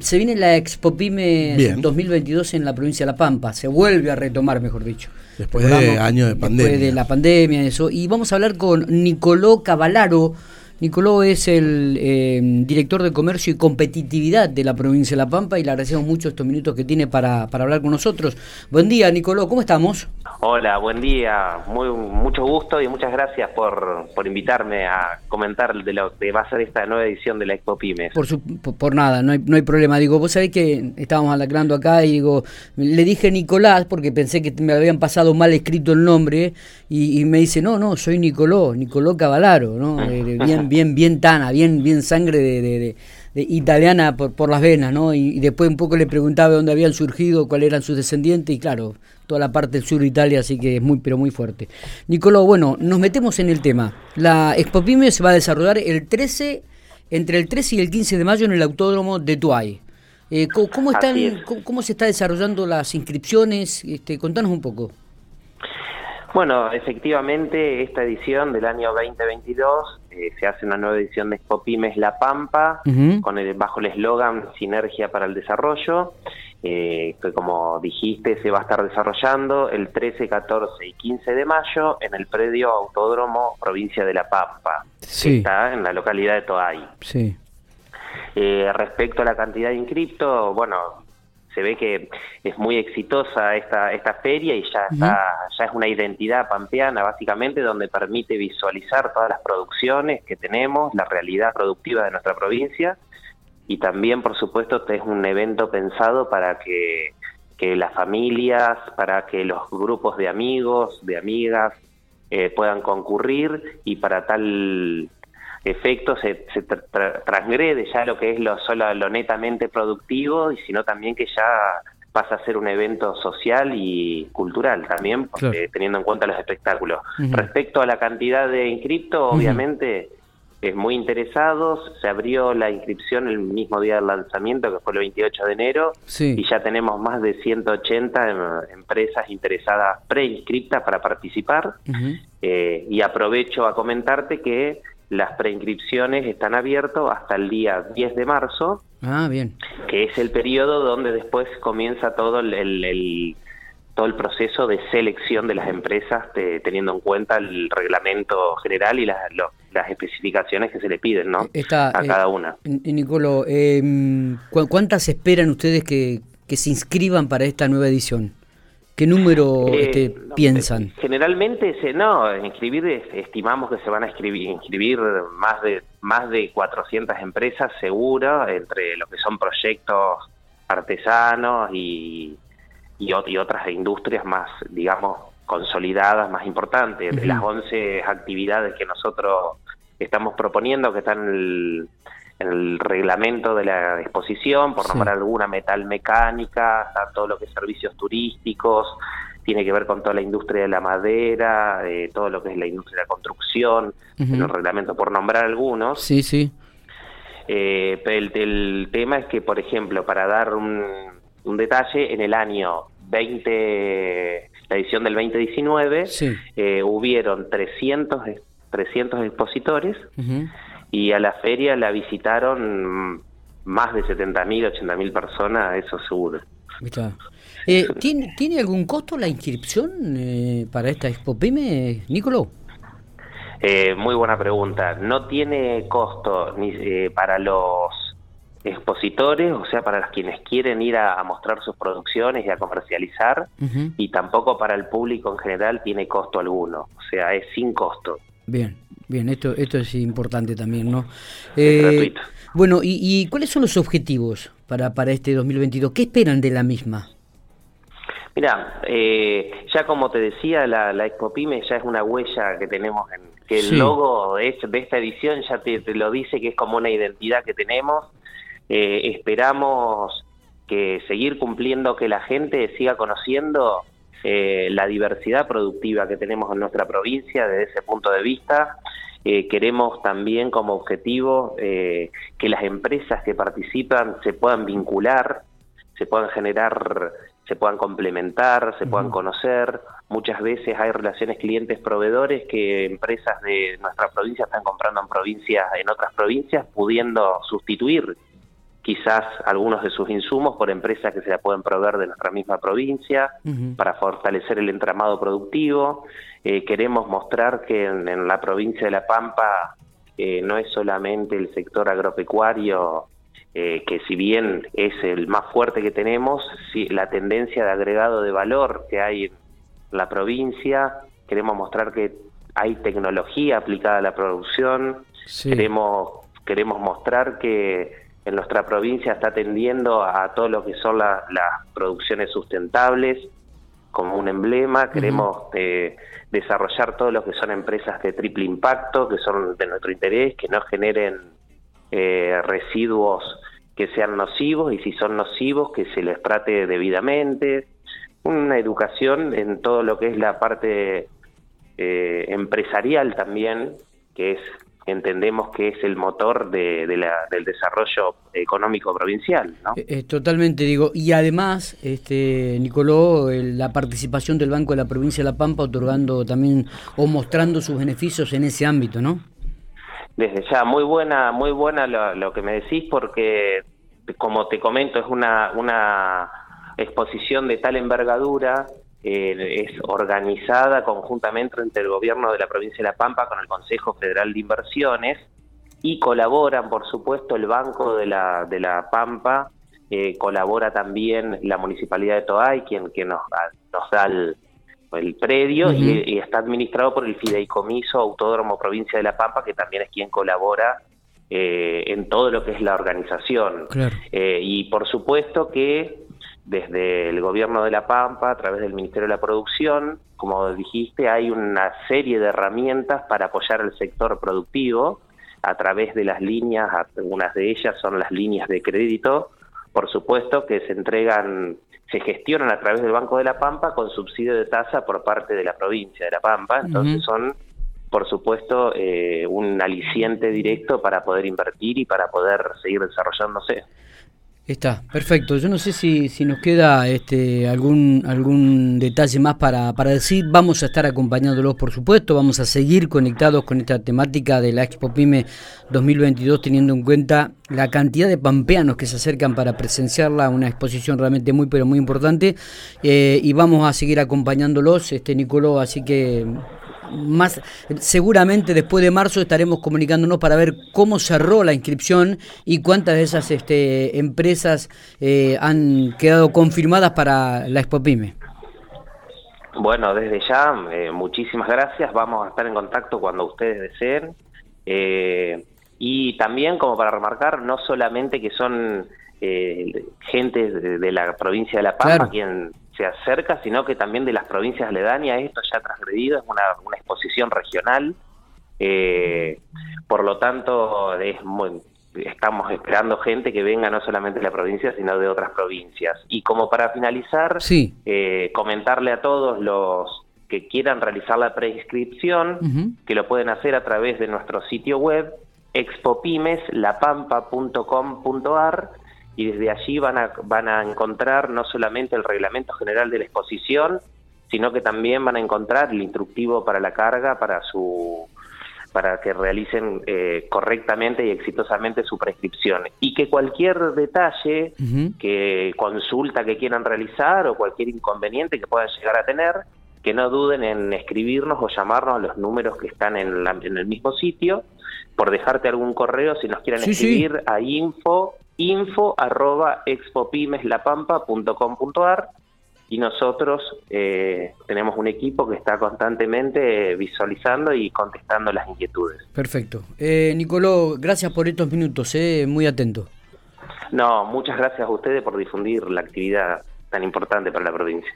Se viene la Expo Pymes 2022 en la provincia de La Pampa, se vuelve a retomar, mejor dicho. Después de años de pandemia. Después de la pandemia, eso. Y vamos a hablar con Nicoló Cavalaro, Nicoló es el eh, director de comercio y competitividad de la provincia de La Pampa y le agradecemos mucho estos minutos que tiene para, para hablar con nosotros. Buen día, Nicoló, ¿cómo estamos? Hola, buen día, muy mucho gusto y muchas gracias por, por invitarme a comentar de lo que va a ser esta nueva edición de la Expo Pymes. Por, por, nada, no hay, no hay problema. Digo, vos sabés que estábamos hablando acá y digo, le dije Nicolás porque pensé que me habían pasado mal escrito el nombre y, me dice, no, no, soy Nicoló, Nicoló Cavalaro, ¿no? Eh, bien, bien, bien tana, bien, bien sangre de, italiana por, por, las venas, ¿no? Y, después un poco le preguntaba de dónde habían surgido, cuáles eran sus descendientes, y claro, toda la parte del sur de Italia, así que es muy, pero muy fuerte. Nicolò, bueno, nos metemos en el tema. La Expo Pyme se va a desarrollar el 13, entre el 13 y el 15 de mayo en el Autódromo de Tuay. Eh, ¿cómo, están, cómo, se está desarrollando las inscripciones? Este, contanos un poco. Bueno, efectivamente, esta edición del año 2022 eh, se hace una nueva edición de Expo Pymes La Pampa, con el, bajo el eslogan Sinergia para el Desarrollo, eh, que como dijiste se va a estar desarrollando el 13, 14 y 15 de mayo en el predio Autódromo Provincia de La Pampa, que está en la localidad de Toay. Sí. Eh, respecto a la cantidad de inscriptos, bueno, se ve que es muy exitosa esta, esta feria y ya, ya es una identidad pampeana básicamente donde permite visualizar todas las producciones que tenemos, la realidad productiva de nuestra provincia. Y también por supuesto este es un evento pensado para que, que las familias, para que los grupos de amigos, de amigas eh, puedan concurrir y para tal efecto se, se transgrede ya lo que es lo solo lo netamente productivo y sino también que ya pasa a ser un evento social y cultural también, teniendo en cuenta los espectáculos. Respecto a la cantidad de inscriptos, obviamente es muy interesados, se abrió la inscripción el mismo día del lanzamiento, que fue el 28 de enero, y ya tenemos más de 180 em, empresas interesadas preinscriptas para participar, eh, y aprovecho a comentarte que las preinscripciones están abiertas hasta el día 10 de marzo. Ah, bien. Que es el periodo donde después comienza todo el, todo el proceso de selección de las empresas, teniendo en cuenta el reglamento general y las, las especificaciones que se le piden ¿no? a cada una. Nicolo, eh, ¿cuántas esperan ustedes que, que se inscriban para esta nueva edición? ¿Qué número eh, este, piensan? Generalmente, se, no, inscribir, estimamos que se van a inscribir, inscribir más de más de 400 empresas seguro, entre lo que son proyectos artesanos y, y, otras industrias más, digamos, consolidadas, más importantes. De las 11 actividades que nosotros estamos proponiendo, que están en el, el reglamento de la exposición, por nombrar alguna, metal mecánica, todo lo que es servicios turísticos, tiene que ver con toda la industria de la madera, eh, todo lo que es la industria de la construcción, en el reglamento, por nombrar algunos. Sí, sí. Eh, el, tema es que, por ejemplo, para dar un, detalle, en el año 20, la edición del 2019, eh, hubieron 300, 300 expositores y a la feria la visitaron más de 70.000, 80.000 personas, eso seguro. Eh, ¿tiene, ¿Tiene algún costo la inscripción eh, para esta Expo Pyme, Nicolo? Eh, muy buena pregunta. No tiene costo ni eh, para los expositores, o sea, para los quienes quieren ir a, mostrar sus producciones y a comercializar, y tampoco para el público en general tiene costo alguno, o sea, es sin costo. Bien, bien, esto, esto es importante también, ¿no? Eh, gratuito. Bueno, y, cuáles son los objetivos para, para este 2022? ¿Qué esperan de la misma? Mira, eh, ya como te decía, la, la Expo Pyme ya es una huella que tenemos, en, que el logo de, de, esta edición ya te, lo dice que es como una identidad que tenemos. Eh, esperamos que seguir cumpliendo, que la gente siga conociendo eh, la diversidad productiva que tenemos en nuestra provincia desde ese punto de vista. Eh, queremos también como objetivo eh, que las empresas que participan se puedan vincular, se puedan generar, se puedan complementar, se puedan conocer. Muchas veces hay relaciones clientes-proveedores que empresas de nuestra provincia están comprando en provincias, en otras provincias, pudiendo sustituir quizás algunos de sus insumos por empresas que se la pueden proveer de nuestra misma provincia para fortalecer el entramado productivo. Eh, queremos mostrar que en, la provincia de La Pampa eh, no es solamente el sector agropecuario eh, que si bien es el más fuerte que tenemos, si, la tendencia de agregado de valor que hay en la provincia, queremos mostrar que hay tecnología aplicada a la producción, queremos, queremos mostrar que en nuestra provincia está atendiendo a todo lo que son las producciones sustentables como un emblema, queremos eh, desarrollar todo lo que son empresas de triple impacto, que son de nuestro interés, que no generen eh, residuos que sean nocivos y si son nocivos que se les trate debidamente, una educación en todo lo que es la parte eh, empresarial también, que es entendemos que es el motor de, del desarrollo económico provincial. ¿no? Eh, totalmente, digo. Y además, este Nicoló, la participación del Banco de la Provincia de La Pampa otorgando también o mostrando sus beneficios en ese ámbito, ¿no? Desde ya, muy buena, muy buena lo, que me decís porque, como te comento, es una, una exposición de tal envergadura eh, es organizada conjuntamente entre el gobierno de la provincia de La Pampa con el Consejo Federal de Inversiones y colaboran, por supuesto, el Banco de la, de la Pampa, eh, colabora también la Municipalidad de Toay, quien, quien nos, nos da el, el predio y, está administrado por el Fideicomiso Autódromo Provincia de La Pampa, que también es quien colabora eh, en todo lo que es la organización. Eh, y por supuesto que desde el gobierno de La Pampa, a través del Ministerio de la Producción, como dijiste, hay una serie de herramientas para apoyar al sector productivo a través de las líneas, algunas de ellas son las líneas de crédito, por supuesto que se entregan se gestionan a través del Banco de la Pampa con subsidio de tasa por parte de la provincia de La Pampa, entonces son, por supuesto, eh, un aliciente directo para poder invertir y para poder seguir desarrollándose. Está, perfecto. Yo no sé si, si nos queda este, algún, algún detalle más para, para decir. Vamos a estar acompañándolos, por supuesto. Vamos a seguir conectados con esta temática de la Expo Pyme 2022, teniendo en cuenta la cantidad de pampeanos que se acercan para presenciarla. Una exposición realmente muy, pero muy importante. Eh, y vamos a seguir acompañándolos, este Nicoló. Así que más seguramente después de marzo estaremos comunicándonos para ver cómo cerró la inscripción y cuántas de esas este, empresas eh, han quedado confirmadas para la Expo Pyme. Bueno, desde ya, eh, muchísimas gracias. Vamos a estar en contacto cuando ustedes deseen. Eh, y también, como para remarcar, no solamente que son gente de, la provincia de La Pampa quien se acerca, sino que también de las provincias aledañas, esto ya transgredido, es una, una exposición regional, eh, por lo tanto es estamos esperando gente que venga no solamente de la provincia, sino de otras provincias. Y como para finalizar, eh, comentarle a todos los que quieran realizar la preinscripción, que lo pueden hacer a través de nuestro sitio web expopimeslapampa.com.ar y desde allí van a, van a encontrar no solamente el reglamento general de la exposición, sino que también van a encontrar el instructivo para la carga, para su para que realicen eh, correctamente y exitosamente su prescripción. Y que cualquier detalle, que consulta que quieran realizar o cualquier inconveniente que puedan llegar a tener, que no duden en escribirnos o llamarnos a los números que están en, en el mismo sitio, por dejarte algún correo si nos quieren escribir a info info arroba expopimeslapampa.com.ar y nosotros eh, tenemos un equipo que está constantemente visualizando y contestando las inquietudes. Perfecto. Eh, Nicoló, gracias por estos minutos, eh, muy atento. No, muchas gracias a ustedes por difundir la actividad tan importante para la provincia.